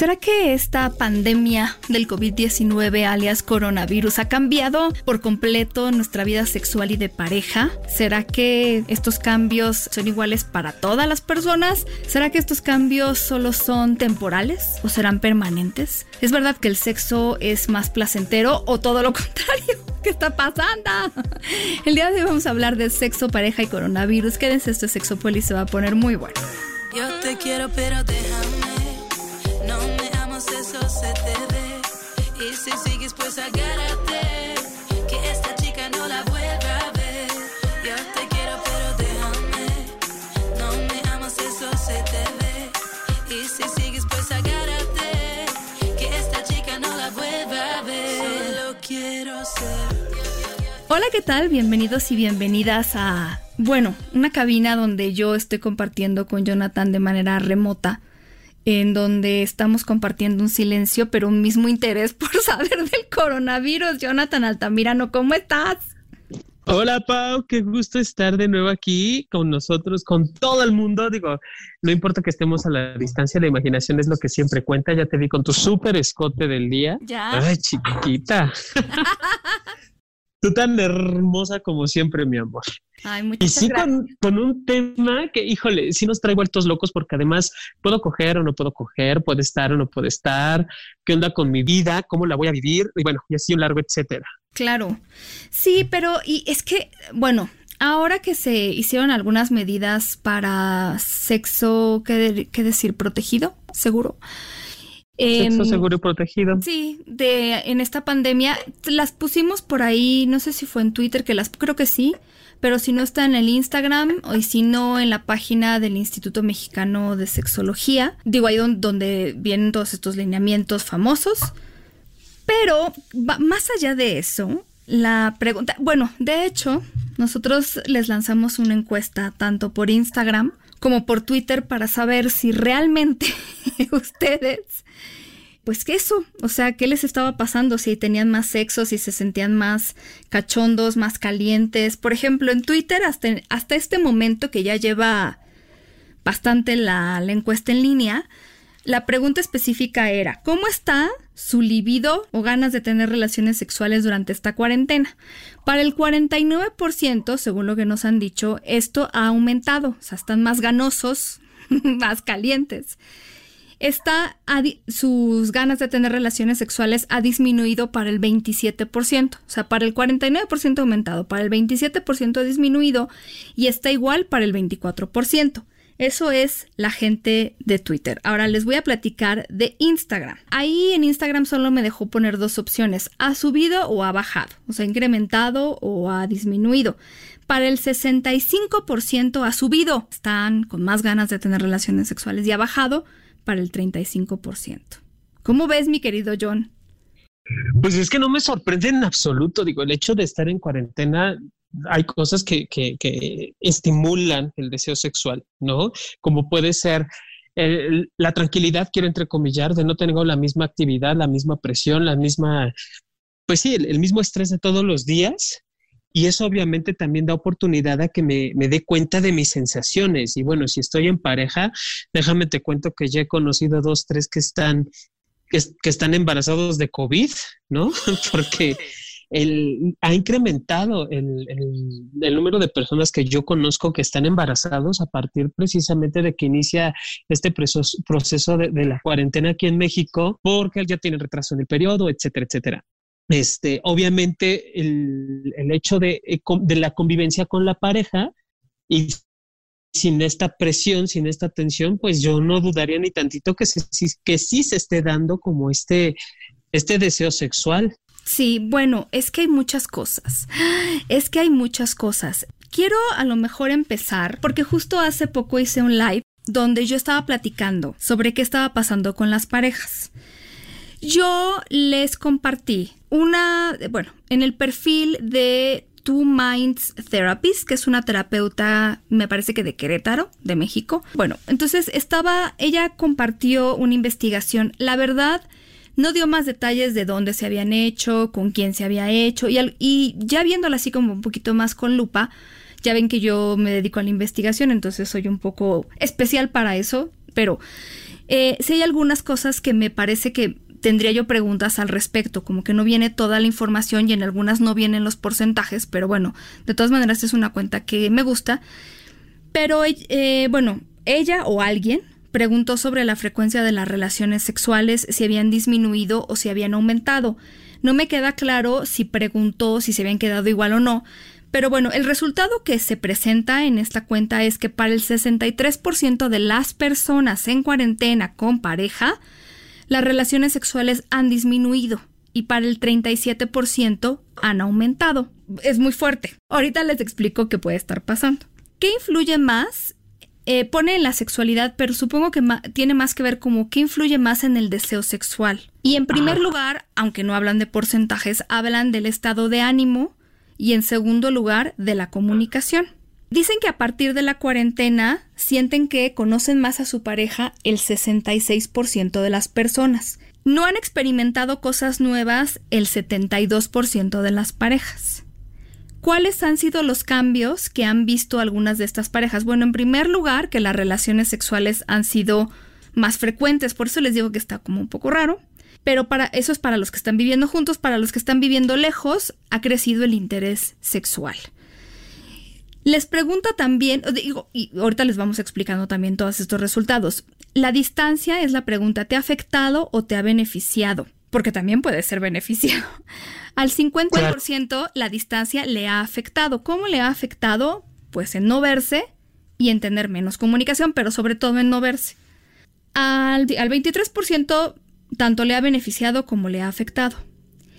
¿Será que esta pandemia del COVID-19 alias coronavirus ha cambiado por completo nuestra vida sexual y de pareja? ¿Será que estos cambios son iguales para todas las personas? ¿Será que estos cambios solo son temporales o serán permanentes? ¿Es verdad que el sexo es más placentero o todo lo contrario? ¿Qué está pasando? El día de hoy vamos a hablar de sexo, pareja y coronavirus. Quédense, este Sexopolis se va a poner muy bueno. Yo te quiero, pero déjame eso se te ve. Y si sigues, pues agárrate. Que esta chica no la vuelva a ver. Yo te quiero, pero déjame. No me amas, eso se te ve. Y si sigues, pues agárrate. Que esta chica no la vuelva a ver. Solo quiero ser. Hola, ¿qué tal? Bienvenidos y bienvenidas a, bueno, una cabina donde yo estoy compartiendo con Jonathan de manera remota en donde estamos compartiendo un silencio, pero un mismo interés por saber del coronavirus. Jonathan Altamirano, ¿cómo estás? Hola Pau, qué gusto estar de nuevo aquí con nosotros, con todo el mundo. Digo, no importa que estemos a la distancia, la imaginación es lo que siempre cuenta. Ya te vi con tu súper escote del día. Ya. Ay, chiquita. Tú tan hermosa como siempre, mi amor. Ay, muchas y sí con, con, un tema que, híjole, sí nos trae vueltos locos porque además puedo coger o no puedo coger, puede estar o no puede estar, qué onda con mi vida, cómo la voy a vivir, y bueno, y así un largo etcétera. Claro, sí, pero y es que, bueno, ahora que se hicieron algunas medidas para sexo, ¿qué, qué decir? Protegido, seguro. Sexo seguro y protegido. Sí, de en esta pandemia las pusimos por ahí, no sé si fue en Twitter que las creo que sí, pero si no está en el Instagram o y si no en la página del Instituto Mexicano de Sexología, digo ahí donde, vienen todos estos lineamientos famosos. Pero más allá de eso, la pregunta, bueno, de hecho, nosotros les lanzamos una encuesta tanto por Instagram como por Twitter para saber si realmente ustedes pues que eso, o sea, ¿qué les estaba pasando? Si tenían más sexo, si se sentían más cachondos, más calientes. Por ejemplo, en Twitter, hasta, hasta este momento que ya lleva bastante la, la encuesta en línea, la pregunta específica era, ¿cómo está su libido o ganas de tener relaciones sexuales durante esta cuarentena? Para el 49%, según lo que nos han dicho, esto ha aumentado, o sea, están más ganosos, más calientes está sus ganas de tener relaciones sexuales ha disminuido para el 27%, o sea, para el 49% aumentado, para el 27% ha disminuido y está igual para el 24%. Eso es la gente de Twitter. Ahora les voy a platicar de Instagram. Ahí en Instagram solo me dejó poner dos opciones, ha subido o ha bajado, o sea, incrementado o ha disminuido. Para el 65% ha subido, están con más ganas de tener relaciones sexuales y ha bajado para el 35%. ¿Cómo ves, mi querido John? Pues es que no me sorprende en absoluto. Digo, el hecho de estar en cuarentena, hay cosas que, que, estimulan el deseo sexual, ¿no? Como puede ser la tranquilidad, quiero entrecomillar, de no tener la misma actividad, la misma presión, la misma, pues sí, el mismo estrés de todos los días y eso obviamente también da oportunidad a que me, dé cuenta de mis sensaciones. Y bueno, si estoy en pareja, déjame te cuento que ya he conocido dos, tres que están, que, están embarazados de COVID, ¿no? Porque el, ha incrementado el, número de personas que yo conozco que están embarazados a partir precisamente de que inicia este proceso, de, de, la cuarentena aquí en México, porque ya tiene retraso en el periodo, etcétera, etcétera. Este, obviamente, el, hecho de, eh, de, la convivencia con la pareja y sin esta presión, sin esta tensión, pues yo no dudaría ni tantito que, que sí se esté dando como este, este deseo sexual. Sí, bueno, es que hay muchas cosas. Es que hay muchas cosas. Quiero a lo mejor empezar, porque justo hace poco hice un live donde yo estaba platicando sobre qué estaba pasando con las parejas. Yo les compartí una, bueno, en el perfil de Two Minds Therapist, que es una terapeuta, me parece que de Querétaro, de México. Bueno, entonces estaba, ella compartió una investigación. La verdad, no dio más detalles de dónde se habían hecho, con quién se había hecho, y, y ya viéndola así como un poquito más con lupa, ya ven que yo me dedico a la investigación, entonces soy un poco especial para eso, pero eh, sí hay algunas cosas que me parece que tendría yo preguntas al respecto, como que no viene toda la información y en algunas no vienen los porcentajes, pero bueno, de todas maneras es una cuenta que me gusta. Pero eh, bueno, ella o alguien preguntó sobre la frecuencia de las relaciones sexuales, si habían disminuido o si habían aumentado. No me queda claro si preguntó si se habían quedado igual o no, pero bueno, el resultado que se presenta en esta cuenta es que para el 63% de las personas en cuarentena con pareja, las relaciones sexuales han disminuido y para el 37% han aumentado. Es muy fuerte. Ahorita les explico qué puede estar pasando. ¿Qué influye más? Eh, pone en la sexualidad, pero supongo que tiene más que ver como qué influye más en el deseo sexual. Y en primer lugar, aunque no hablan de porcentajes, hablan del estado de ánimo y en segundo lugar de la comunicación. Dicen que a partir de la cuarentena sienten que conocen más a su pareja el 66% de las personas. No han experimentado cosas nuevas el 72% de las parejas. ¿Cuáles han sido los cambios que han visto algunas de estas parejas? Bueno, en primer lugar, que las relaciones sexuales han sido más frecuentes, por eso les digo que está como un poco raro. Pero para eso es para los que están viviendo juntos, para los que están viviendo lejos, ha crecido el interés sexual. Les pregunta también, digo, y ahorita les vamos explicando también todos estos resultados. La distancia es la pregunta, ¿te ha afectado o te ha beneficiado? Porque también puede ser beneficiado. Al 50% la distancia le ha afectado. ¿Cómo le ha afectado? Pues en no verse y en tener menos comunicación, pero sobre todo en no verse. Al, al 23% tanto le ha beneficiado como le ha afectado.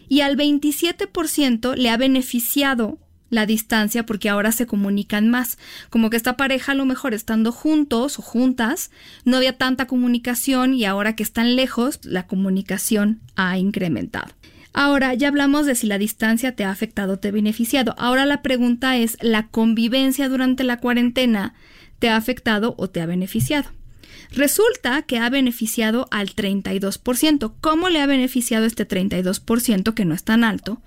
Y al 27% le ha beneficiado la distancia porque ahora se comunican más. Como que esta pareja a lo mejor estando juntos o juntas, no había tanta comunicación y ahora que están lejos, la comunicación ha incrementado. Ahora ya hablamos de si la distancia te ha afectado o te ha beneficiado. Ahora la pregunta es, ¿la convivencia durante la cuarentena te ha afectado o te ha beneficiado? Resulta que ha beneficiado al 32%. ¿Cómo le ha beneficiado este 32% que no es tan alto?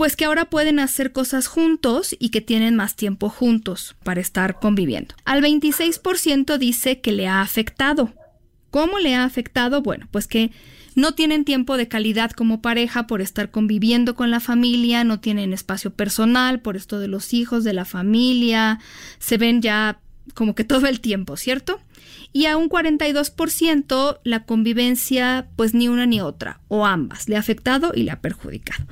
Pues que ahora pueden hacer cosas juntos y que tienen más tiempo juntos para estar conviviendo. Al 26% dice que le ha afectado. ¿Cómo le ha afectado? Bueno, pues que no tienen tiempo de calidad como pareja por estar conviviendo con la familia, no tienen espacio personal por esto de los hijos, de la familia, se ven ya como que todo el tiempo, ¿cierto? y a un 42% la convivencia pues ni una ni otra o ambas le ha afectado y le ha perjudicado.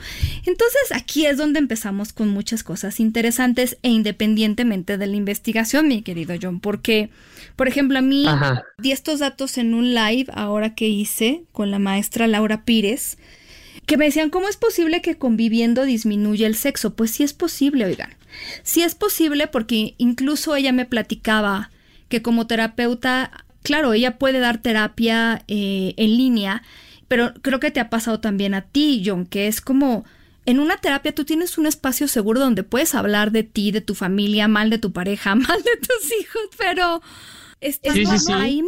Entonces aquí es donde empezamos con muchas cosas interesantes e independientemente de la investigación, mi querido John, porque por ejemplo a mí di estos datos en un live ahora que hice con la maestra Laura Pires que me decían, ¿cómo es posible que conviviendo disminuya el sexo? Pues sí es posible, oigan. Sí es posible porque incluso ella me platicaba que como terapeuta, claro, ella puede dar terapia eh, en línea, pero creo que te ha pasado también a ti, John, que es como en una terapia tú tienes un espacio seguro donde puedes hablar de ti, de tu familia, mal de tu pareja, mal de tus hijos, pero estás ahí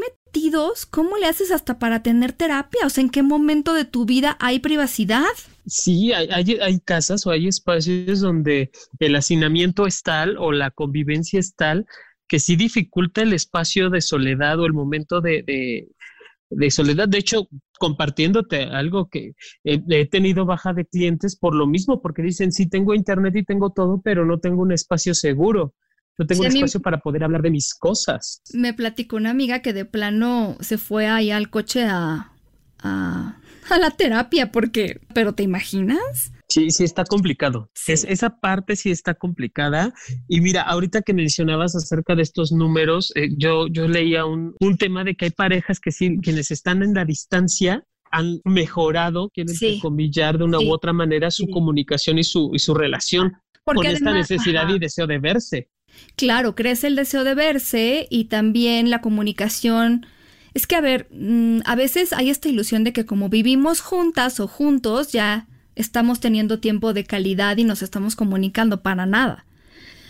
¿cómo le haces hasta para tener terapia? O sea, ¿en qué momento de tu vida hay privacidad? Sí, hay, hay, hay casas o hay espacios donde el hacinamiento es tal o la convivencia es tal que sí dificulta el espacio de soledad o el momento de, soledad. De hecho, compartiéndote algo que he, tenido baja de clientes por lo mismo, porque dicen, sí, tengo internet y tengo todo, pero no tengo un espacio seguro. No tengo un espacio para poder hablar de mis cosas. Me platicó una amiga que de plano se fue ahí al coche a, a, a la terapia, porque, pero ¿te imaginas? Sí, sí está complicado. Es, esa parte sí está complicada. Y mira, ahorita que mencionabas acerca de estos números, eh, yo, yo leía un, un, tema de que hay parejas que sí, quienes están en la distancia han mejorado, quieren comillar de una u otra manera su comunicación y su, y su relación con esta necesidad y deseo de verse. Claro, crece el deseo de verse y también la comunicación es que, a ver, mm, a veces hay esta ilusión de que como vivimos juntas o juntos, ya estamos teniendo tiempo de calidad y nos estamos comunicando para nada.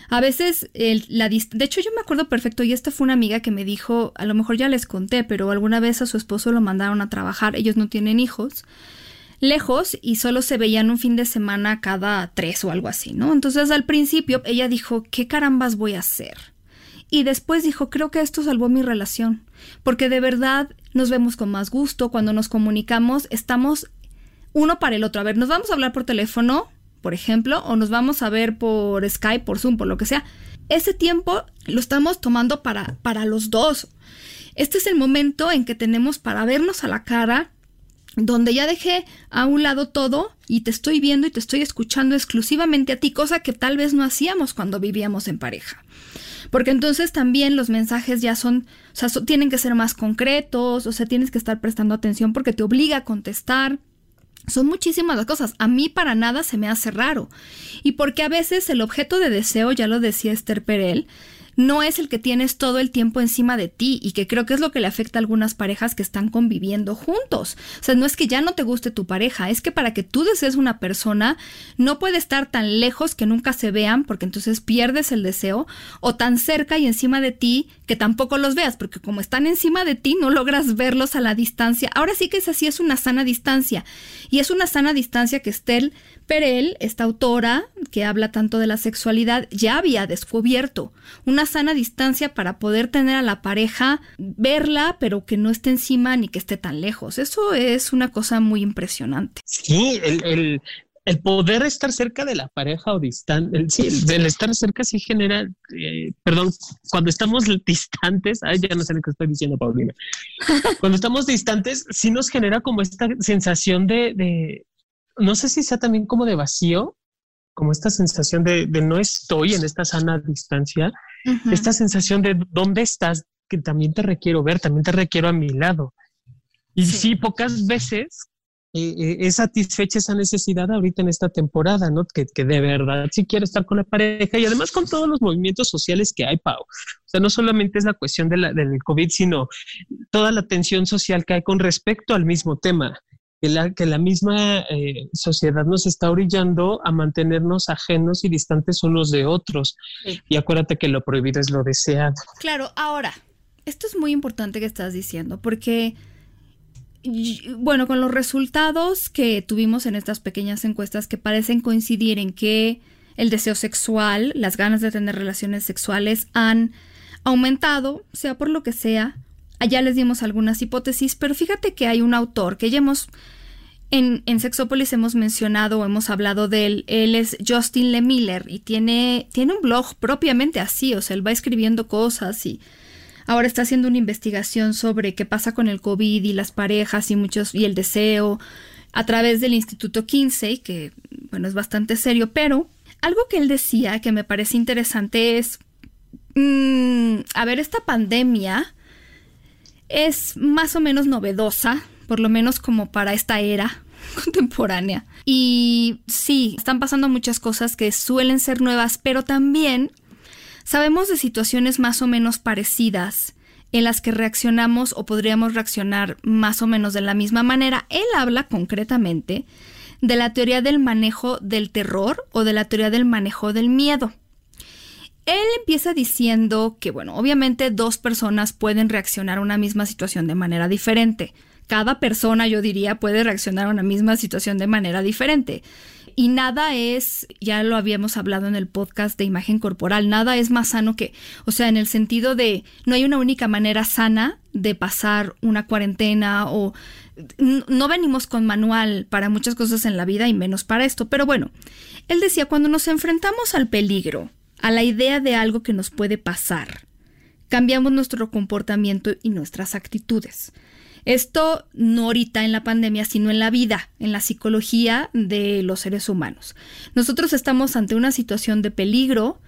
A veces, el, la de hecho yo me acuerdo perfecto y esta fue una amiga que me dijo, a lo mejor ya les conté, pero alguna vez a su esposo lo mandaron a trabajar, ellos no tienen hijos, lejos y solo se veían un fin de semana cada tres o algo así, ¿no? Entonces al principio ella dijo, ¿qué carambas voy a hacer? Y después dijo, creo que esto salvó mi relación, porque de verdad nos vemos con más gusto, cuando nos comunicamos estamos uno para el otro. A ver, nos vamos a hablar por teléfono, por ejemplo, o nos vamos a ver por Skype, por Zoom, por lo que sea. Ese tiempo lo estamos tomando para, para los dos. Este es el momento en que tenemos para vernos a la cara, donde ya dejé a un lado todo y te estoy viendo y te estoy escuchando exclusivamente a ti, cosa que tal vez no hacíamos cuando vivíamos en pareja. Porque entonces también los mensajes ya son, o sea, tienen que ser más concretos, o sea, tienes que estar prestando atención porque te obliga a contestar. Son muchísimas las cosas. A mí para nada se me hace raro. Y porque a veces el objeto de deseo, ya lo decía Esther Perel, no es el que tienes todo el tiempo encima de ti y que creo que es lo que le afecta a algunas parejas que están conviviendo juntos. O sea, no es que ya no te guste tu pareja, es que para que tú desees una persona no puede estar tan lejos que nunca se vean porque entonces pierdes el deseo o tan cerca y encima de ti que tampoco los veas porque como están encima de ti no logras verlos a la distancia. Ahora sí que es así, es una sana distancia y es una sana distancia que Estel Perel, esta autora que habla tanto de la sexualidad, ya había descubierto una sana distancia para poder tener a la pareja, verla, pero que no esté encima ni que esté tan lejos. Eso es una cosa muy impresionante. Sí, el, poder estar cerca de la pareja o distante, sí, el estar cerca sí genera, eh, perdón, cuando estamos distantes, ay, ya no sé lo que estoy diciendo, Paulina, cuando estamos distantes sí nos genera como esta sensación de no sé si sea también como de vacío, como esta sensación de, no estoy en esta sana distancia, esta sensación de dónde estás, que también te requiero ver, también te requiero a mi lado. Y sí, pocas veces eh, eh, es satisfecha esa necesidad ahorita en esta temporada, ¿no? Que, de verdad sí quiere estar con la pareja y además con todos los movimientos sociales que hay, Pau. O sea, no solamente es la cuestión de la, del COVID, sino toda la tensión social que hay con respecto al mismo tema que la, que la misma eh, sociedad nos está orillando a mantenernos ajenos y distantes unos de otros. Y acuérdate que lo prohibido es lo deseado. Claro, ahora, esto es muy importante que estás diciendo, porque, bueno, con los resultados que tuvimos en estas pequeñas encuestas que parecen coincidir en que el deseo sexual, las ganas de tener relaciones sexuales han aumentado, sea por lo que sea, Allá les dimos algunas hipótesis, pero fíjate que hay un autor que ya hemos en, en Sexópolis hemos mencionado o hemos hablado de él. Él es Justin Le Miller y tiene, tiene un blog propiamente así, o sea, él va escribiendo cosas y ahora está haciendo una investigación sobre qué pasa con el COVID y las parejas y muchos y el deseo a través del Instituto Kinsey, que bueno, es bastante serio, pero algo que él decía que me parece interesante es, mm, a ver, esta pandemia es más o menos novedosa, por lo menos como para esta era contemporánea. Y sí, están pasando muchas cosas que suelen ser nuevas, pero también sabemos de situaciones más o menos parecidas en las que reaccionamos o podríamos reaccionar más o menos de la misma manera. Él habla concretamente de la teoría del manejo del terror o de la teoría del manejo del miedo. Él empieza diciendo que, bueno, obviamente dos personas pueden reaccionar a una misma situación de manera diferente. Cada persona, yo diría, puede reaccionar a una misma situación de manera diferente. Y nada es, ya lo habíamos hablado en el podcast de imagen corporal, nada es más sano que, o sea, en el sentido de no hay una única manera sana de pasar una cuarentena o no venimos con manual para muchas cosas en la vida y menos para esto. Pero bueno, él decía, cuando nos enfrentamos al peligro, a la idea de algo que nos puede pasar. Cambiamos nuestro comportamiento y nuestras actitudes. Esto no ahorita en la pandemia, sino en la vida, en la psicología de los seres humanos. Nosotros estamos ante una situación de peligro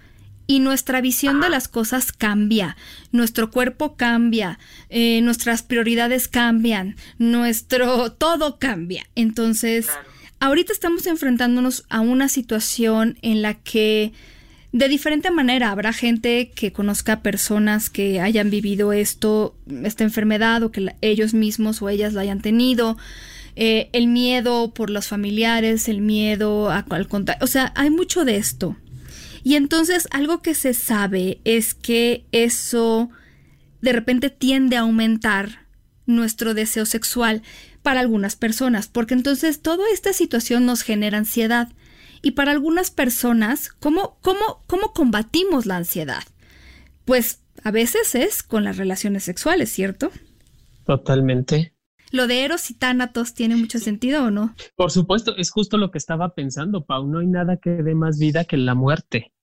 y nuestra visión de las cosas cambia, nuestro cuerpo cambia, eh, nuestras prioridades cambian, nuestro todo cambia. Entonces, ahorita estamos enfrentándonos a una situación en la que de diferente manera. Habrá gente que conozca personas que hayan vivido esto, esta enfermedad, o que ellos mismos o ellas la hayan tenido. Eh, el miedo por los familiares, el miedo a, al contacto. O sea, hay mucho de esto. Y entonces algo que se sabe es que eso de repente tiende a aumentar nuestro deseo sexual para algunas personas, porque entonces toda esta situación nos genera ansiedad. Y para algunas personas, ¿cómo, cómo, cómo combatimos la ansiedad? Pues a veces es con las relaciones sexuales, ¿cierto? Totalmente. ¿Lo de Eros y Tánatos tiene mucho sentido o no? Por supuesto, es justo lo que estaba pensando, Pau. No hay nada que dé más vida que la muerte.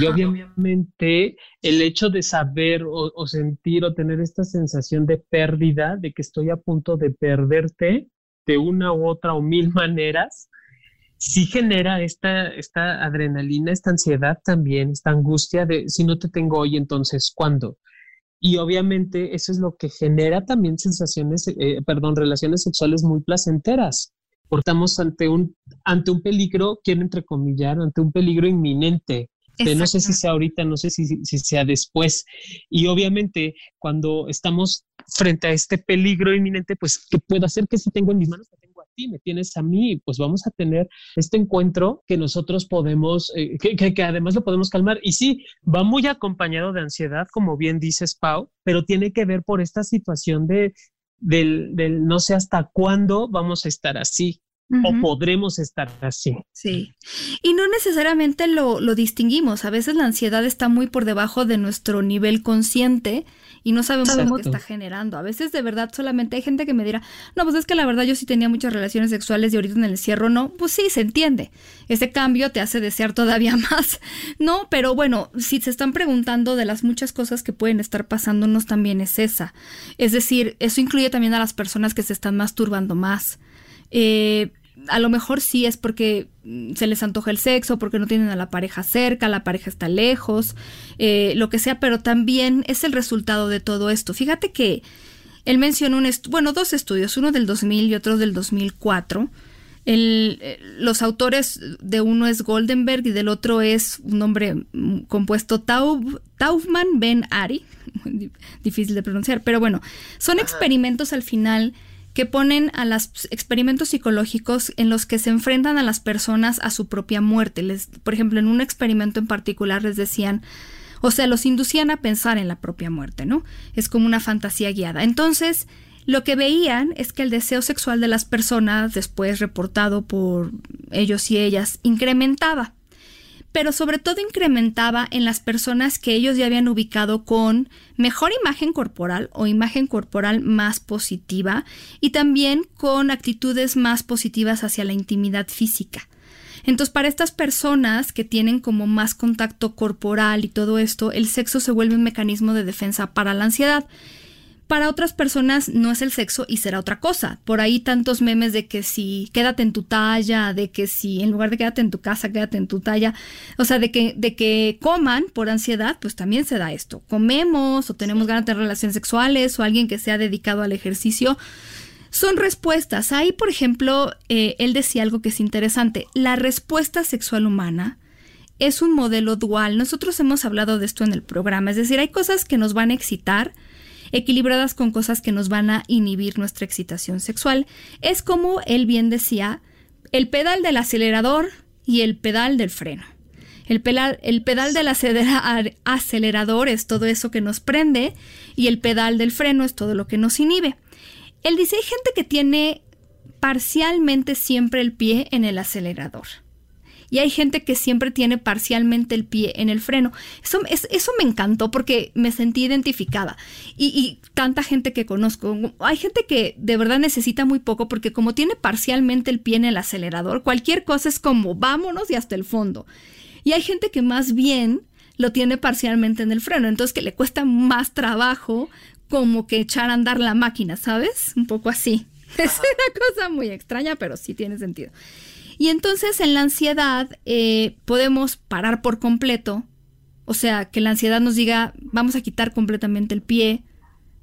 Y obviamente el hecho de saber o, o, sentir o tener esta sensación de pérdida, de que estoy a punto de perderte de una u otra o mil maneras, sí genera esta, esta adrenalina, esta ansiedad también, esta angustia de si no te tengo hoy, entonces ¿cuándo? Y obviamente eso es lo que genera también sensaciones, eh, perdón, relaciones sexuales muy placenteras. Estamos ante un, ante un peligro, quiero entrecomillar, ante un peligro inminente. No sé si sea ahorita, no sé si, si sea después. Y obviamente cuando estamos frente a este peligro inminente, pues, ¿qué puedo hacer? que si tengo en mis manos? Me tienes a mí, pues vamos a tener este encuentro que nosotros podemos, eh, que, además lo podemos calmar. Y sí, va muy acompañado de ansiedad, como bien dices, Pau, pero tiene que ver por esta situación de, del, del no sé hasta cuándo vamos a estar así o podremos estar así. Sí. Y no necesariamente lo, lo, distinguimos. A veces la ansiedad está muy por debajo de nuestro nivel consciente y no sabemos lo que está generando. A veces de verdad solamente hay gente que me dirá, no, pues es que la verdad yo sí tenía muchas relaciones sexuales y ahorita en el encierro no. Pues sí, se entiende. Ese cambio te hace desear todavía más. No, pero bueno, si se están preguntando de las muchas cosas que pueden estar pasándonos, también es esa. Es decir, eso incluye también a las personas que se están masturbando más. Eh, a lo mejor sí es porque mm, se les antoja el sexo, porque no tienen a la pareja cerca, la pareja está lejos, eh, lo que sea, pero también es el resultado de todo esto. Fíjate que él mencionó un bueno, dos estudios, uno del 2000 y otro del 2004. El, eh, los autores de uno es Goldenberg y del otro es un nombre mm, compuesto Taub, Taufman Ben Ari, difícil de pronunciar, pero bueno, son experimentos al final que ponen a los experimentos psicológicos en los que se enfrentan a las personas a su propia muerte. Les, por ejemplo, en un experimento en particular les decían, o sea, los inducían a pensar en la propia muerte, ¿no? Es como una fantasía guiada. Entonces, lo que veían es que el deseo sexual de las personas, después reportado por ellos y ellas, incrementaba pero sobre todo incrementaba en las personas que ellos ya habían ubicado con mejor imagen corporal o imagen corporal más positiva y también con actitudes más positivas hacia la intimidad física. Entonces, para estas personas que tienen como más contacto corporal y todo esto, el sexo se vuelve un mecanismo de defensa para la ansiedad. Para otras personas no es el sexo y será otra cosa. Por ahí tantos memes de que si quédate en tu talla, de que si en lugar de quédate en tu casa, quédate en tu talla. O sea, de que, de que coman por ansiedad, pues también se da esto. Comemos o tenemos ganas de relaciones sexuales o alguien que se ha dedicado al ejercicio. Son respuestas. Ahí, por ejemplo, eh, él decía algo que es interesante. La respuesta sexual humana es un modelo dual. Nosotros hemos hablado de esto en el programa. Es decir, hay cosas que nos van a excitar equilibradas con cosas que nos van a inhibir nuestra excitación sexual. Es como él bien decía, el pedal del acelerador y el pedal del freno. El, pedal, el pedal del acelerador es todo eso que nos prende y el pedal del freno es todo lo que nos inhibe. Él dice, hay gente que tiene parcialmente siempre el pie en el acelerador y hay gente que siempre tiene parcialmente el pie en el freno. Eso, eso me encantó porque me sentí identificada. Y, y, tanta gente que conozco, hay gente que de verdad necesita muy poco porque como tiene parcialmente el pie en el acelerador, cualquier cosa es como vámonos y hasta el fondo. Y hay gente que más bien lo tiene parcialmente en el freno, entonces que le cuesta más trabajo como que echar a andar la máquina, ¿sabes? Un poco así. Es una cosa muy extraña, pero sí tiene sentido. Y entonces en la ansiedad eh, podemos parar por completo, o sea, que la ansiedad nos diga, vamos a quitar completamente el pie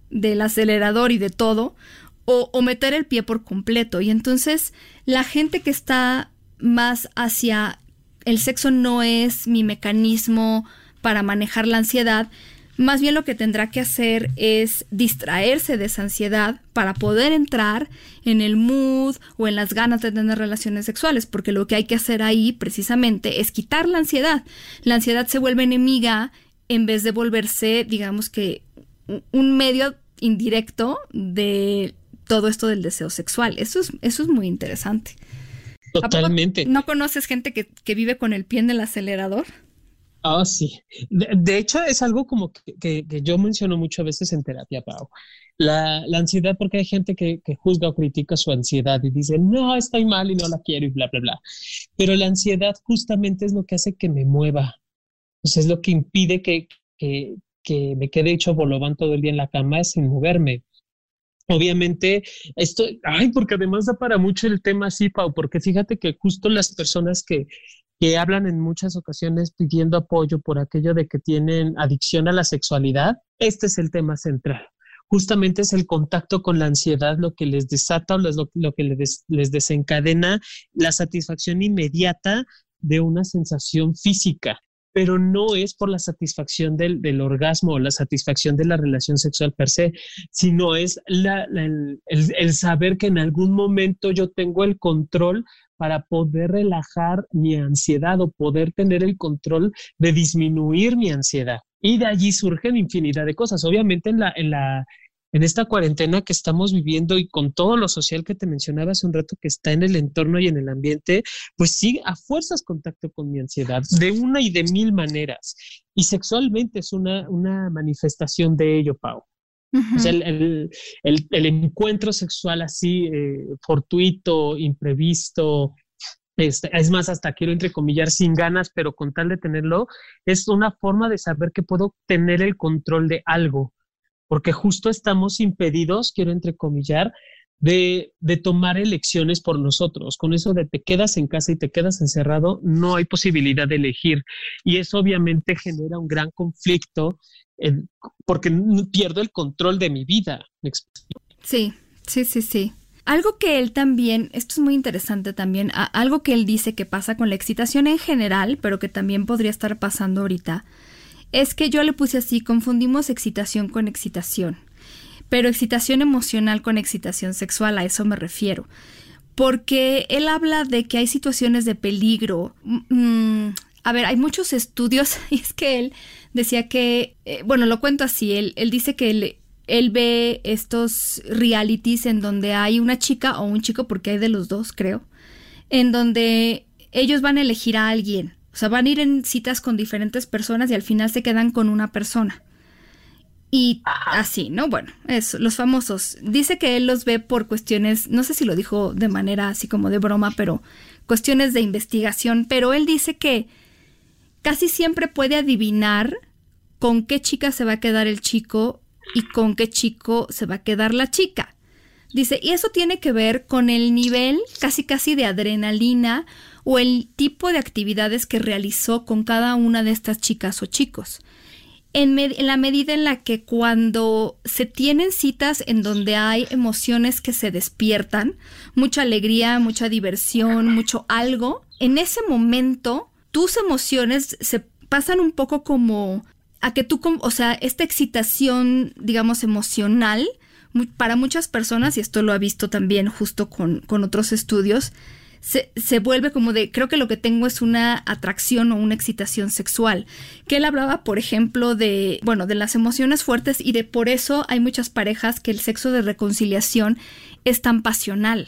del acelerador y de todo, o, o meter el pie por completo. Y entonces la gente que está más hacia el sexo no es mi mecanismo para manejar la ansiedad, más bien lo que tendrá que hacer es distraerse de esa ansiedad para poder entrar en el mood o en las ganas de tener relaciones sexuales, porque lo que hay que hacer ahí precisamente es quitar la ansiedad. La ansiedad se vuelve enemiga en vez de volverse, digamos que, un medio indirecto de todo esto del deseo sexual. Eso es, eso es muy interesante. Totalmente. ¿No conoces gente que, que vive con el pie en el acelerador? Ah, sí. De, hecho, es algo como que, yo menciono mucho a veces en terapia, Pau. La, ansiedad, porque hay gente que, juzga o critica su ansiedad y dice, no, estoy mal y no la quiero y bla, bla, bla. Pero la ansiedad justamente es lo que hace que me mueva. Es lo que impide que, que, me quede hecho bolobán todo el día en la cama sin moverme. Obviamente, esto, ay, porque además da para mucho el tema así, Pau, porque fíjate que justo las personas que, que hablan en muchas ocasiones pidiendo apoyo por aquello de que tienen adicción a la sexualidad, este es el tema central. Justamente es el contacto con la ansiedad lo que les desata o lo, que les, les desencadena la satisfacción inmediata de una sensación física pero no es por la satisfacción del, del, orgasmo o la satisfacción de la relación sexual per se, sino es la, el, el, saber que en algún momento yo tengo el control para poder relajar mi ansiedad o poder tener el control de disminuir mi ansiedad. Y de allí surgen infinidad de cosas. Obviamente en la, en la, en esta cuarentena que estamos viviendo y con todo lo social que te mencionaba hace un rato que está en el entorno y en el ambiente, pues sí, a fuerzas contacto con mi ansiedad de una y de mil maneras. Y sexualmente es una, una manifestación de ello, Pau. O sea, el, encuentro sexual así, eh, fortuito, imprevisto, este, es más, hasta quiero entrecomillar sin ganas, pero con tal de tenerlo, es una forma de saber que puedo tener el control de algo, porque justo estamos impedidos, quiero entrecomillar, de, de, tomar elecciones por nosotros. Con eso de te quedas en casa y te quedas encerrado, no hay posibilidad de elegir. Y eso obviamente genera un gran conflicto porque pierdo el control de mi vida. Sí, sí, sí, sí. Algo que él también, esto es muy interesante también, algo que él dice que pasa con la excitación en general, pero que también podría estar pasando ahorita, es que yo le puse así, confundimos excitación con excitación, pero excitación emocional con excitación sexual, a eso me refiero. Porque él habla de que hay situaciones de peligro. Mm, a ver, hay muchos estudios, y es que él decía que, eh, bueno, lo cuento así, él, él dice que él, él, ve estos realities en donde hay una chica o un chico, porque hay de los dos, creo, en donde ellos van a elegir a alguien, o sea, van a ir en citas con diferentes personas y al final se quedan con una persona. Y así, ¿no? Bueno, eso, los famosos. Dice que él los ve por cuestiones, no sé si lo dijo de manera así como de broma, pero cuestiones de investigación, pero él dice que casi siempre puede adivinar con qué chica se va a quedar el chico y con qué chico se va a quedar la chica. Dice, y eso tiene que ver con el nivel casi casi de adrenalina o el tipo de actividades que realizó con cada una de estas chicas o chicos. En, la medida en la que cuando se tienen citas en donde hay emociones que se despiertan, mucha alegría, mucha diversión, mucho algo, en ese momento tus emociones se pasan un poco como a que tú, o sea, esta excitación, digamos, emocional, para muchas personas, y esto lo ha visto también justo con, con otros estudios, se, se, vuelve como de, creo que lo que tengo es una atracción o una excitación sexual. Que él hablaba, por ejemplo, de, bueno, de las emociones fuertes y de por eso hay muchas parejas que el sexo de reconciliación es tan pasional.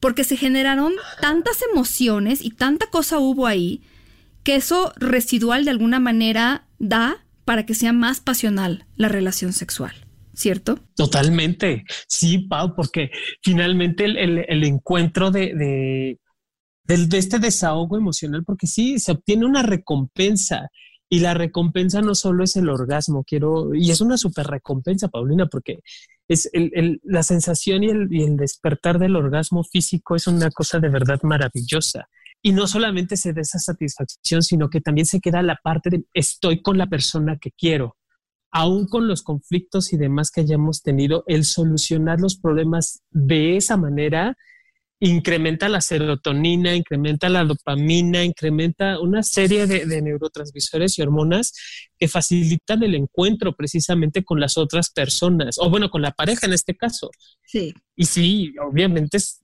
Porque se generaron tantas emociones y tanta cosa hubo ahí que eso residual de alguna manera da para que sea más pasional la relación sexual. ¿Cierto? Totalmente. Sí, Pau, porque finalmente el, encuentro de, de, de, este desahogo emocional, porque sí, se obtiene una recompensa y la recompensa no solo es el orgasmo, quiero, y es una super recompensa, Paulina, porque es el, la sensación y el, y el despertar del orgasmo físico es una cosa de verdad maravillosa y no solamente se da esa satisfacción, sino que también se queda la parte de estoy con la persona que quiero. Aún con los conflictos y demás que hayamos tenido, el solucionar los problemas de esa manera incrementa la serotonina, incrementa la dopamina, incrementa una serie de, de, neurotransmisores y hormonas que facilitan el encuentro precisamente con las otras personas, o bueno, con la pareja en este caso. Sí. Y sí, obviamente es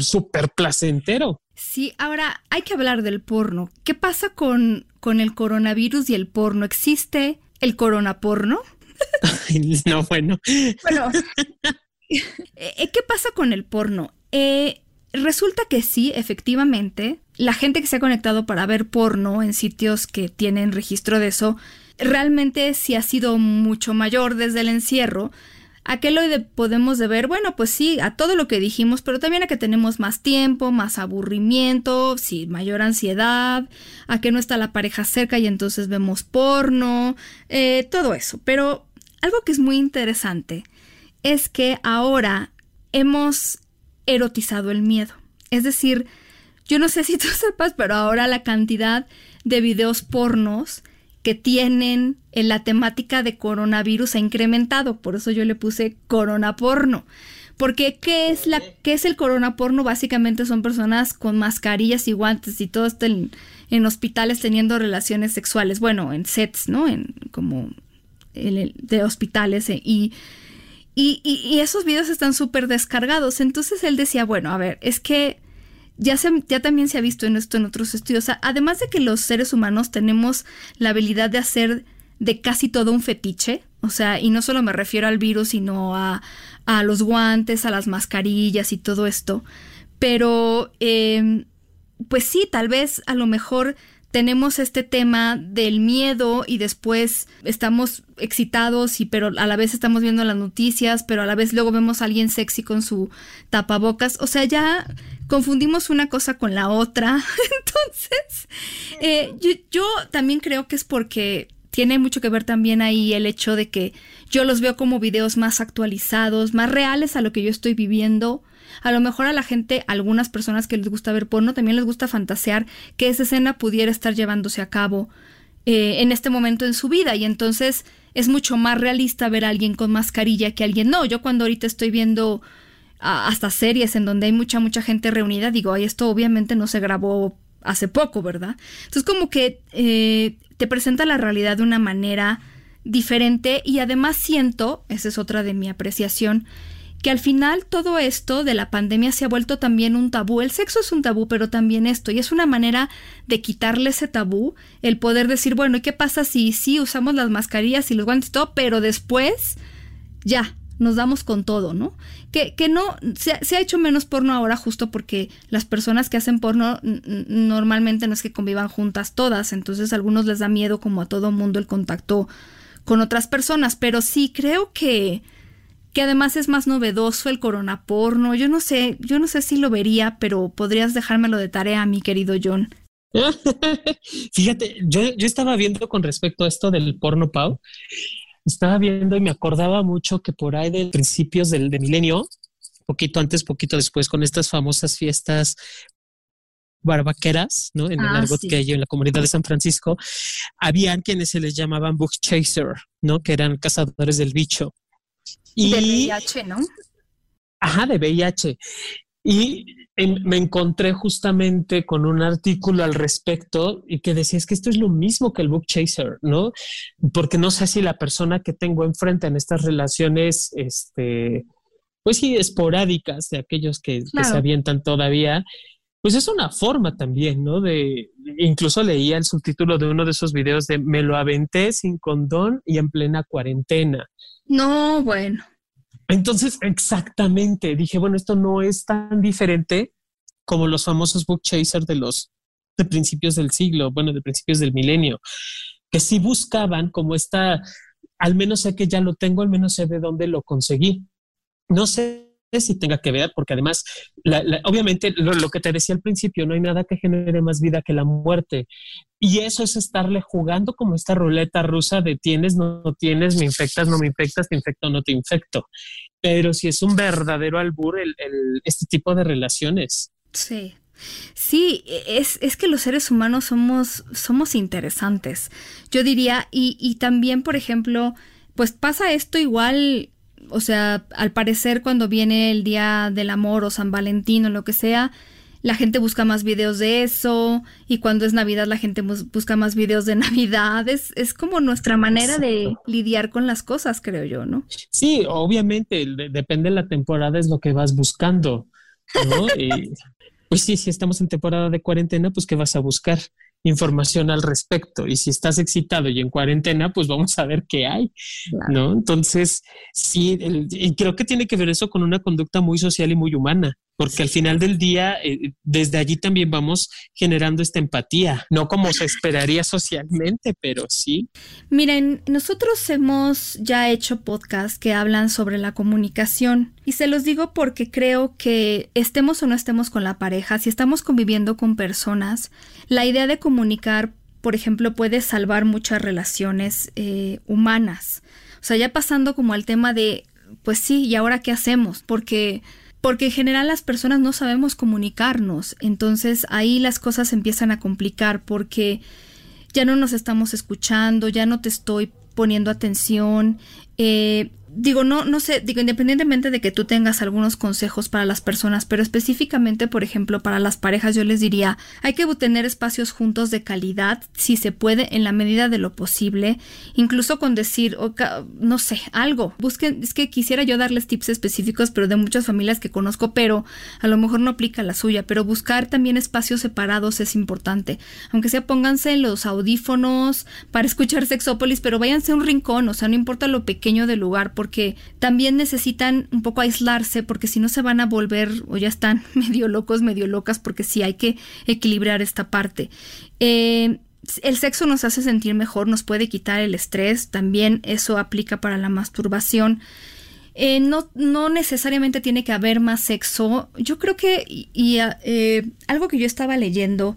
súper placentero. Sí, ahora hay que hablar del porno. ¿Qué pasa con, con el coronavirus y el porno? ¿Existe el coronaporno? no, bueno. Bueno, ¿qué pasa con el porno? Eh, Resulta que sí, efectivamente, la gente que se ha conectado para ver porno en sitios que tienen registro de eso, realmente sí ha sido mucho mayor desde el encierro. ¿A qué lo podemos deber? Bueno, pues sí, a todo lo que dijimos, pero también a que tenemos más tiempo, más aburrimiento, sí, mayor ansiedad, a que no está la pareja cerca y entonces vemos porno, eh, todo eso. Pero algo que es muy interesante es que ahora hemos erotizado el miedo. Es decir, yo no sé si tú sepas, pero ahora la cantidad de videos pornos que tienen en la temática de coronavirus ha incrementado. Por eso yo le puse corona porno. Porque ¿qué es, la, ¿qué es el corona porno? Básicamente son personas con mascarillas y guantes y todo en, en hospitales teniendo relaciones sexuales. Bueno, en sets, ¿no? En como de hospitales eh, y y, esos videos están súper descargados. Entonces él decía, bueno, a ver, es que ya, se, también se ha visto en esto en otros estudios. Además de que los seres humanos tenemos la habilidad de hacer de casi todo un fetiche. O sea, y no solo me refiero al virus, sino a, a los guantes, a las mascarillas y todo esto. Pero, eh, pues sí, tal vez a lo mejor tenemos este tema del miedo y después estamos excitados pero a la vez estamos viendo las noticias, pero a la vez luego vemos a alguien sexy con su tapabocas. O sea, ya confundimos una cosa con la otra. Entonces, eh, yo, yo también creo que es porque tiene mucho que ver también ahí el hecho de que yo los veo como videos más actualizados, más reales a lo que yo estoy viviendo a lo mejor a la gente, algunas personas que les gusta ver porno, también les gusta fantasear que esa escena pudiera estar llevándose a cabo eh, en este momento en su vida y entonces es mucho más realista ver a alguien con mascarilla que a alguien no. Yo cuando ahorita estoy viendo hasta series en donde hay mucha, mucha gente reunida, digo, ay, esto obviamente no se grabó hace poco, ¿verdad? Entonces como que eh, te presenta la realidad de una manera diferente y además siento, esa es otra de mi apreciación, que al final todo esto de la pandemia se ha vuelto también un tabú. El sexo es un tabú, pero también esto, y es una manera de quitarle ese tabú, el poder decir, bueno, ¿y qué pasa si sí usamos las mascarillas y los guantes y todo, pero después ya, nos damos con todo, ¿no? Que, que no, se, se, ha hecho menos porno ahora justo porque las personas que hacen porno normalmente no es que convivan juntas todas, entonces a algunos les da miedo como a todo mundo el contacto con otras personas, pero sí creo que que además es más novedoso el corona porno. Yo no sé, yo no sé si lo vería, pero podrías dejármelo de tarea, mi querido John. Fíjate, yo, yo estaba viendo con respecto a esto del porno Pau, estaba viendo y me acordaba mucho que por ahí de principios del de milenio, poquito antes, poquito después, con estas famosas fiestas barbaqueras, ¿no? En el ah, argot que hay en la comunidad de San Francisco, habían quienes se les llamaban book chaser, ¿no? Que eran cazadores del bicho. Y, de VIH, ¿no? Ajá, de VIH. Y me encontré justamente con un artículo al respecto y que decía es que esto es lo mismo que el book chaser, ¿no? Porque no sé si la persona que tengo enfrente en estas relaciones, este, pues sí, esporádicas de aquellos que, que se avientan todavía, pues es una forma también, ¿no? De, incluso leía el subtítulo de uno de esos videos de me lo aventé sin condón y en plena cuarentena. No, bueno. Entonces, exactamente, dije, bueno, esto no es tan diferente como los famosos book chasers de los de principios del siglo, bueno, de principios del milenio, que sí buscaban como esta, al menos sé que ya lo tengo, al menos sé de dónde lo conseguí. No sé si tenga que ver, porque además, obviamente, lo, que te decía al principio, no hay nada que genere más vida que la muerte. Y eso es estarle jugando como esta ruleta rusa de tienes, no, tienes, me infectas, no me infectas, te infecto, no te infecto. Pero si es un verdadero albur el, este tipo de relaciones. Sí. Sí, es, es, que los seres humanos somos, somos interesantes. Yo diría, y, y también, por ejemplo, pues pasa esto igual o sea, al parecer cuando viene el Día del Amor o San Valentín o lo que sea, la gente busca más videos de eso y cuando es Navidad la gente busca más videos de Navidad. Es, es como nuestra manera de lidiar con las cosas, creo yo, ¿no? Sí, obviamente, depende de la temporada, es lo que vas buscando, ¿no? pues sí, si estamos en temporada de cuarentena, pues ¿qué vas a buscar? Información al respecto. Y si estás excitado y en cuarentena, pues vamos a ver qué hay, ¿no? Entonces, sí, y creo que tiene que ver eso con una conducta muy social y muy humana, porque al final del día, eh, desde allí también vamos generando esta empatía, no como se esperaría socialmente, pero sí. Miren, nosotros hemos ya hecho podcasts que hablan sobre la comunicación y se los digo porque creo que estemos o no estemos con la pareja, si estamos conviviendo con personas, la idea de comunicar, por ejemplo, puede salvar muchas relaciones eh, humanas. O sea, ya pasando como al tema de, pues sí, ¿y ahora qué hacemos? Porque porque en general las personas no sabemos comunicarnos, entonces ahí las cosas empiezan a complicar porque ya no nos estamos escuchando, ya no te estoy poniendo atención, eh, digo, no, no sé, digo, independientemente de que tú tengas algunos consejos para las personas, pero específicamente, por ejemplo, para las parejas, yo les diría, hay que tener espacios juntos de calidad, si se puede, en la medida de lo posible, incluso con decir, no sé, algo. Busquen, es que quisiera yo darles tips específicos, pero de muchas familias que conozco, pero a lo mejor no aplica la suya, pero buscar también espacios separados es importante. Aunque sea pónganse los audífonos para escuchar Sexópolis, pero váyanse a un rincón, o sea, no importa lo pequeño del lugar, porque también necesitan un poco aislarse porque si no se van a volver o ya están medio locos, medio locas porque sí hay que equilibrar esta parte. Eh, el sexo nos hace sentir mejor, nos puede quitar el estrés, también eso aplica para la masturbación. Eh, no, no, necesariamente tiene que haber más sexo. Yo creo que, y, eh, algo que yo estaba leyendo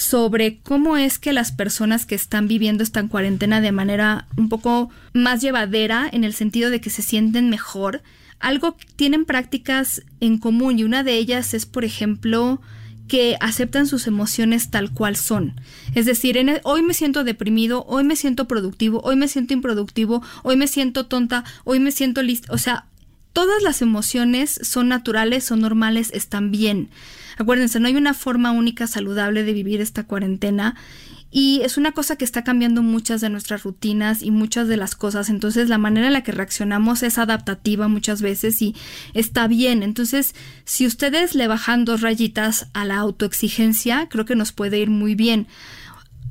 sobre cómo es que las personas que están viviendo esta cuarentena de manera un poco más llevadera, en el sentido de que se sienten mejor, algo tienen prácticas en común y una de ellas es, por ejemplo, que aceptan sus emociones tal cual son. Es decir, hoy me siento deprimido, hoy me siento productivo, hoy me siento improductivo, hoy me siento tonta, hoy me siento lista. O sea, todas las emociones son naturales, son normales, están bien. Acuérdense, no hay una forma única saludable de vivir esta cuarentena y es una cosa que está cambiando muchas de nuestras rutinas y muchas de las cosas. Entonces la manera en la que reaccionamos es adaptativa muchas veces y está bien. Entonces si ustedes le bajan dos rayitas a la autoexigencia, creo que nos puede ir muy bien.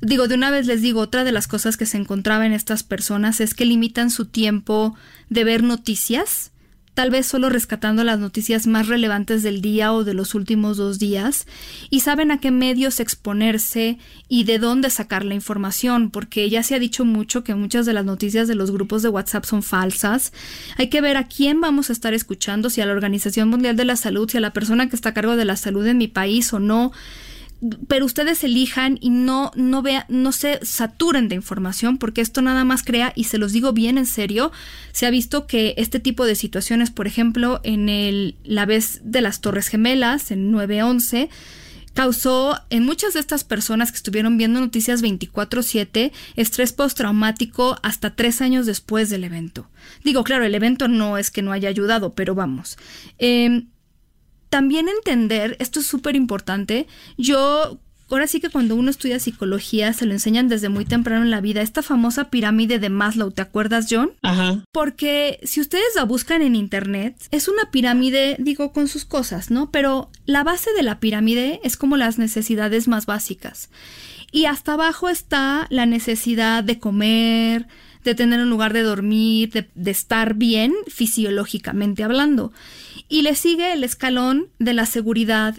Digo, de una vez les digo, otra de las cosas que se encontraba en estas personas es que limitan su tiempo de ver noticias tal vez solo rescatando las noticias más relevantes del día o de los últimos dos días, y saben a qué medios exponerse y de dónde sacar la información, porque ya se ha dicho mucho que muchas de las noticias de los grupos de WhatsApp son falsas. Hay que ver a quién vamos a estar escuchando, si a la Organización Mundial de la Salud, si a la persona que está a cargo de la salud en mi país o no pero ustedes elijan y no, no vean, no se saturen de información, porque esto nada más crea, y se los digo bien en serio, se ha visto que este tipo de situaciones, por ejemplo, en el, la vez de las Torres Gemelas, en 911, causó en muchas de estas personas que estuvieron viendo noticias 24/7 estrés postraumático hasta tres años después del evento. Digo, claro, el evento no es que no haya ayudado, pero vamos. Eh, también entender, esto es súper importante, yo ahora sí que cuando uno estudia psicología se lo enseñan desde muy temprano en la vida, esta famosa pirámide de Maslow, ¿te acuerdas, John? Ajá. Porque si ustedes la buscan en internet, es una pirámide, digo, con sus cosas, ¿no? Pero la base de la pirámide es como las necesidades más básicas. Y hasta abajo está la necesidad de comer, de tener un lugar de dormir, de, estar bien fisiológicamente hablando. Y le sigue el escalón de la seguridad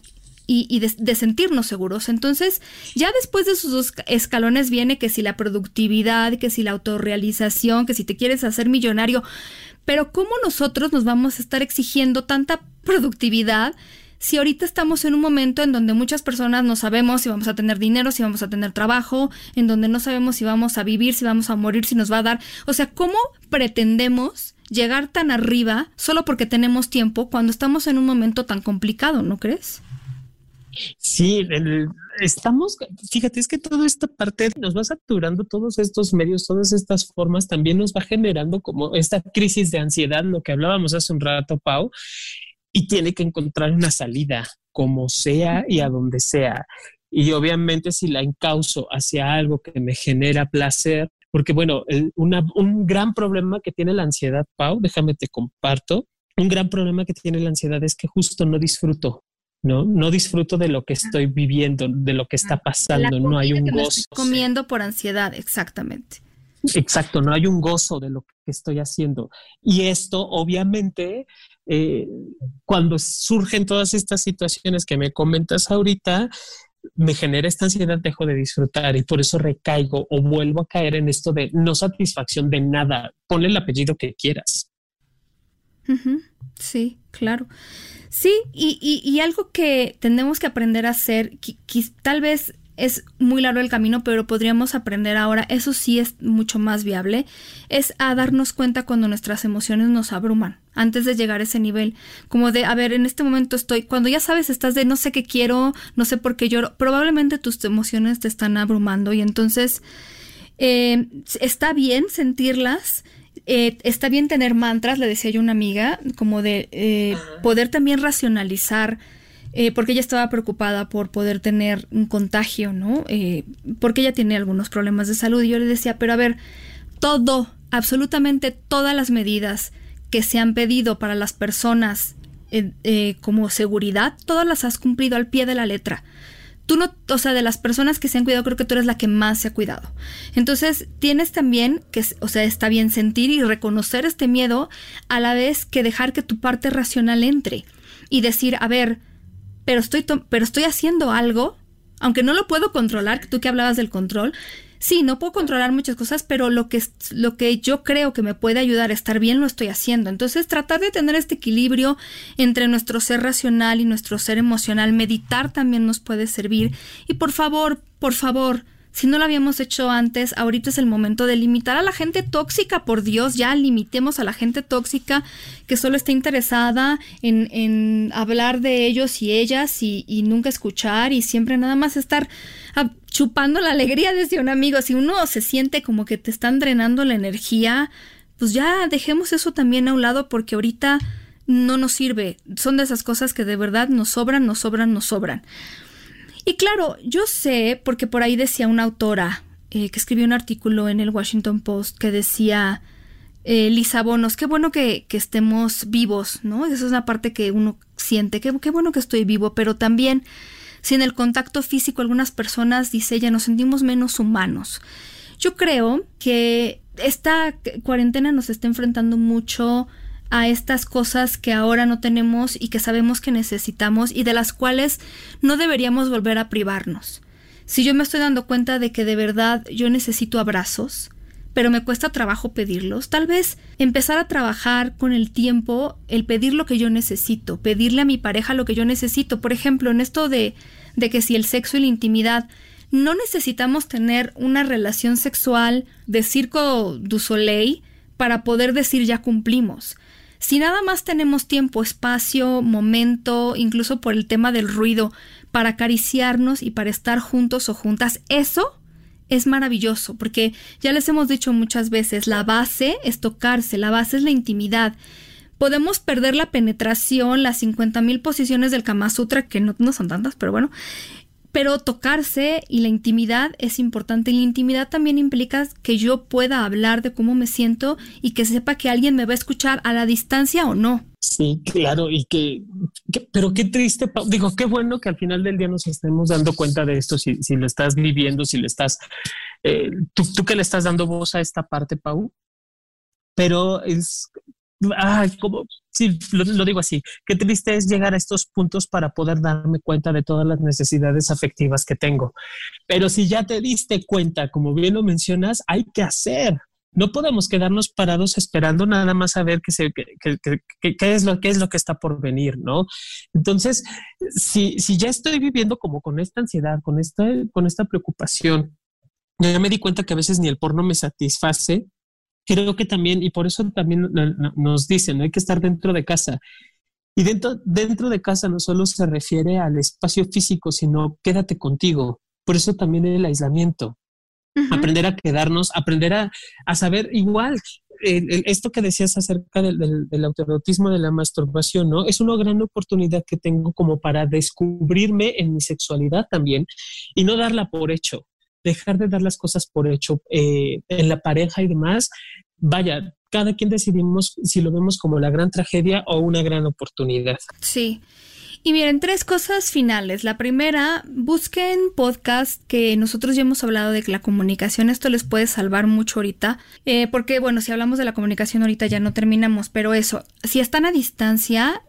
y, de, sentirnos seguros. Entonces, ya después de esos dos escalones viene que si la productividad, que si la autorrealización, que si te quieres hacer millonario. Pero ¿cómo nosotros nos vamos a estar exigiendo tanta productividad si ahorita estamos en un momento en donde muchas personas no sabemos si vamos a tener dinero, si vamos a tener trabajo, en donde no sabemos si vamos a vivir, si vamos a morir, si nos va a dar. O sea, ¿cómo pretendemos llegar tan arriba solo porque tenemos tiempo cuando estamos en un momento tan complicado, ¿no crees? Sí, estamos, fíjate, es que toda esta parte nos va saturando todos estos medios, todas estas formas, también nos va generando como esta crisis de ansiedad, lo que hablábamos hace un rato, Pau, y tiene que encontrar una salida, como sea y a donde sea. Y obviamente si la encauso hacia algo que me genera placer, porque bueno, un gran problema que tiene la ansiedad, Pau, déjame te comparto, un gran problema que tiene la ansiedad es que justo no disfruto, ¿no? No disfruto de lo que estoy viviendo, de lo que está pasando, no hay un gozo. comiendo por ansiedad, exactamente. Exacto, no hay un gozo de lo que estoy haciendo. Y esto, obviamente, eh, cuando surgen todas estas situaciones que me comentas ahorita, me genera esta ansiedad, dejo de disfrutar y por eso recaigo o vuelvo a caer en esto de no satisfacción de nada. Ponle el apellido que quieras. Sí, claro. Sí, y, algo que tenemos que aprender a hacer, que, tal vez es muy largo el camino, pero podríamos aprender ahora, eso sí es mucho más viable, es a darnos cuenta cuando nuestras emociones nos abruman, antes de llegar a ese nivel, como de, a ver, en este momento estoy, cuando ya sabes, estás de no sé qué quiero, no sé por qué lloro, probablemente tus emociones te están abrumando y entonces eh, está bien sentirlas, eh, está bien tener mantras, le decía yo a una amiga, como de eh, poder también racionalizar, eh, porque ella estaba preocupada por poder tener un contagio, ¿no? porque ella tiene algunos problemas de salud. Y yo le decía, pero a ver, todo, absolutamente todas las medidas que se han pedido para las personas como seguridad, todas las has cumplido al pie de la letra tú no, o sea, de las personas que se han cuidado, creo que tú eres la que más se ha cuidado. Entonces, tienes también que, o sea, está bien sentir y reconocer este miedo a la vez que dejar que tu parte racional entre y decir, a ver, pero estoy, pero estoy haciendo algo, aunque no lo puedo controlar, tú que hablabas del control, sí, no puedo controlar muchas cosas, pero lo que, lo que yo creo que me puede ayudar a estar bien lo estoy haciendo. Entonces, tratar de tener este equilibrio entre nuestro ser racional y nuestro ser emocional, meditar también nos puede servir. Y por favor, por favor, si no lo habíamos hecho antes, ahorita es el momento de limitar a la gente tóxica, por Dios, ya limitemos a la gente tóxica que solo está interesada en, en hablar de ellos y ellas y, y, nunca escuchar y siempre nada más estar chupando la alegría desde un amigo. Si uno se siente como que te están drenando la energía, pues ya dejemos eso también a un lado porque ahorita no nos sirve. Son de esas cosas que de verdad nos sobran, nos sobran, nos sobran. Y claro, yo sé, porque por ahí decía una autora eh, que escribió un artículo en el Washington Post que decía, eh, Lisa Bonos, qué bueno que, estemos vivos, ¿no? Esa es una parte que uno siente, qué, qué bueno que estoy vivo, pero también si en el contacto físico algunas personas, dice ella, nos sentimos menos humanos. Yo creo que esta cuarentena nos está enfrentando mucho a estas cosas que ahora no tenemos y que sabemos que necesitamos y de las cuales no deberíamos volver a privarnos. Si yo me estoy dando cuenta de que de verdad yo necesito abrazos, pero me cuesta trabajo pedirlos, tal vez empezar a trabajar con el tiempo el pedir lo que yo necesito, pedirle a mi pareja lo que yo necesito. Por ejemplo, en esto de, de que si el sexo y la intimidad no necesitamos tener una relación sexual de circo du soleil para poder decir ya cumplimos. Si nada más tenemos tiempo, espacio, momento, incluso por el tema del ruido, para acariciarnos y para estar juntos o juntas, eso es maravilloso, porque ya les hemos dicho muchas veces, la base es tocarse, la base es la intimidad. Podemos perder la penetración, las 50.000 posiciones del Kama Sutra, que no, no son tantas, pero bueno, pero tocarse y la intimidad es importante. Y la intimidad también implica que yo pueda hablar de cómo me siento y que sepa que alguien me va a escuchar a la distancia o no. Sí, claro, y que, pero qué triste, digo, qué bueno que al final del día nos estemos dando cuenta de esto, si, si lo estás viviendo, si le estás, eh, tú, tú que le estás dando voz a esta parte, Pau, pero es ay, como, sí, lo, digo así, qué triste es llegar a estos puntos para poder darme cuenta de todas las necesidades afectivas que tengo. Pero si ya te diste cuenta, como bien lo mencionas, hay que hacer. No podemos quedarnos parados esperando nada más a ver qué, se, qué, es lo, es lo que está por venir, ¿no? Entonces, si, si ya estoy viviendo como con esta ansiedad, con esta, con esta preocupación, ya me di cuenta que a veces ni el porno me satisface, creo que también, y por eso también nos dicen, ¿no? hay que estar dentro de casa. Y dentro, dentro de casa no solo se refiere al espacio físico, sino quédate contigo. Por eso también el aislamiento. Aprender a quedarnos, aprender a, a saber igual. esto que decías acerca del, del, del de la masturbación, ¿no? Es una gran oportunidad que tengo como para descubrirme en mi sexualidad también y no darla por hecho dejar de dar las cosas por hecho eh, en la pareja y demás. Vaya, cada quien decidimos si lo vemos como la gran tragedia o una gran oportunidad. Sí. Y miren, tres cosas finales. La primera, busquen podcast que nosotros ya hemos hablado de que la comunicación, esto les puede salvar mucho ahorita, eh, porque bueno, si hablamos de la comunicación ahorita ya no terminamos, pero eso, si están a distancia,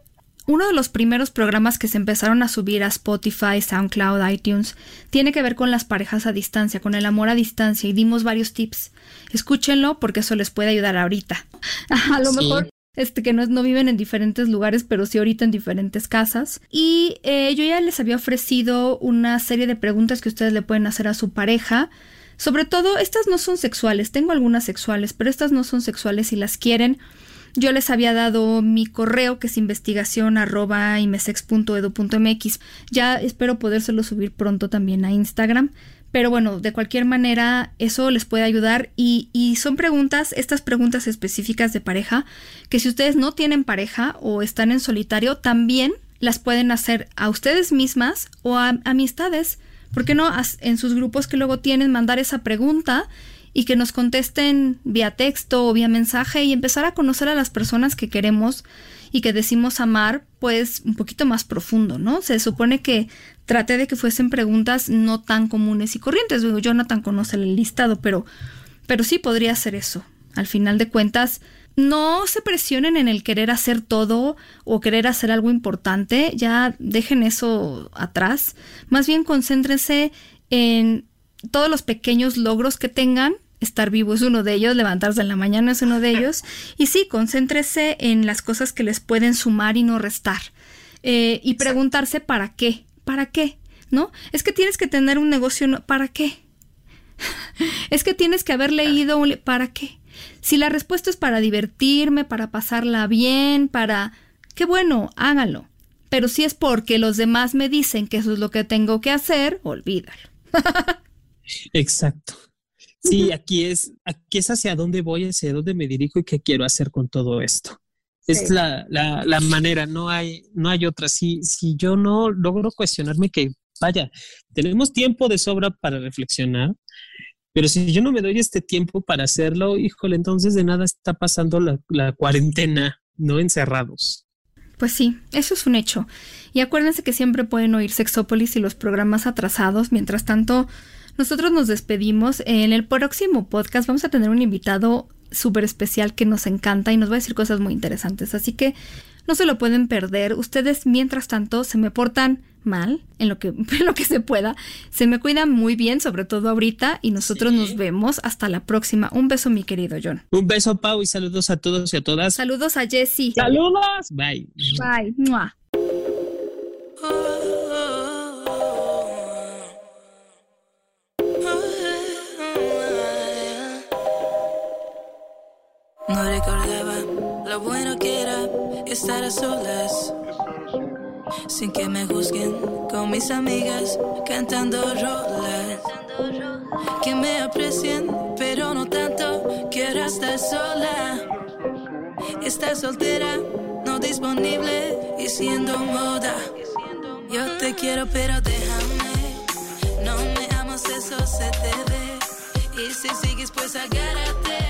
uno de los primeros programas que se empezaron a subir a Spotify, SoundCloud, iTunes, tiene que ver con las parejas a distancia, con el amor a distancia y dimos varios tips. Escúchenlo porque eso les puede ayudar ahorita. A lo mejor este, que no, no, viven en diferentes lugares, pero sí ahorita en diferentes casas. Y eh, yo ya les había ofrecido una serie de preguntas que ustedes le pueden hacer a su pareja. Sobre todo, estas no son sexuales, tengo algunas sexuales, pero estas no son sexuales si las quieren. Yo les había dado mi correo que es investigación arroba imesex.edu.mx. Ya espero podérselo subir pronto también a Instagram. Pero bueno, de cualquier manera, eso les puede ayudar y, y, son preguntas, estas preguntas específicas de pareja, que si ustedes no tienen pareja o están en solitario, también las pueden hacer a ustedes mismas o a amistades. ¿Por qué no en sus grupos que luego tienen mandar esa pregunta y que nos contesten vía texto o vía mensaje y empezar a conocer a las personas que queremos y que decimos amar, pues un poquito más profundo, ¿no? Se supone que traté de que fuesen preguntas no tan comunes y corrientes. Digo, Jonathan conoce el listado, pero, pero sí podría ser eso. Al final de cuentas, no se presionen en el querer hacer todo o querer hacer algo importante, ya dejen eso atrás. Más bien concéntrense en todos los pequeños logros que tengan estar vivo es uno de ellos, levantarse en la mañana es uno de ellos. Y sí, concéntrese en las cosas que les pueden sumar y no restar. Eh, y preguntarse para qué, para qué, ¿no? Es que tienes que tener un negocio, ¿para qué? es que tienes que haber leído un... ¿Para qué? Si la respuesta es para divertirme, para pasarla bien, para... Qué bueno, hágalo. Pero si es porque los demás me dicen que eso es lo que tengo que hacer, olvídalo. Exacto. Sí, aquí es, aquí es hacia dónde voy, hacia dónde me dirijo y qué quiero hacer con todo esto. Es la, la, la, manera, no hay, no hay otra. Si, si yo no logro cuestionarme que, vaya, tenemos tiempo de sobra para reflexionar, pero si yo no me doy este tiempo para hacerlo, híjole, entonces de nada está pasando la, la cuarentena, no encerrados. Pues sí, eso es un hecho. Y acuérdense que siempre pueden oír Sexópolis y los programas atrasados. Mientras tanto, nosotros nos despedimos. En el próximo podcast vamos a tener un invitado súper especial que nos encanta y nos va a decir cosas muy interesantes. Así que no se lo pueden perder. Ustedes, mientras tanto, se me portan mal en lo que, en lo que se pueda. Se me cuidan muy bien, sobre todo ahorita, y nosotros sí. nos vemos hasta la próxima. Un beso, mi querido John. Un beso, Pau, y saludos a todos y a todas. Saludos a Jessie. Saludos. Bye. Bye. Mua. Lo bueno que era estar a solas. Sin que me juzguen con mis amigas cantando rolas. Que me aprecien, pero no tanto. Quiero estar sola. Estar soltera, no disponible y siendo moda. Yo te quiero, pero déjame. No me amas, eso se te ve. Y si sigues, pues agárrate.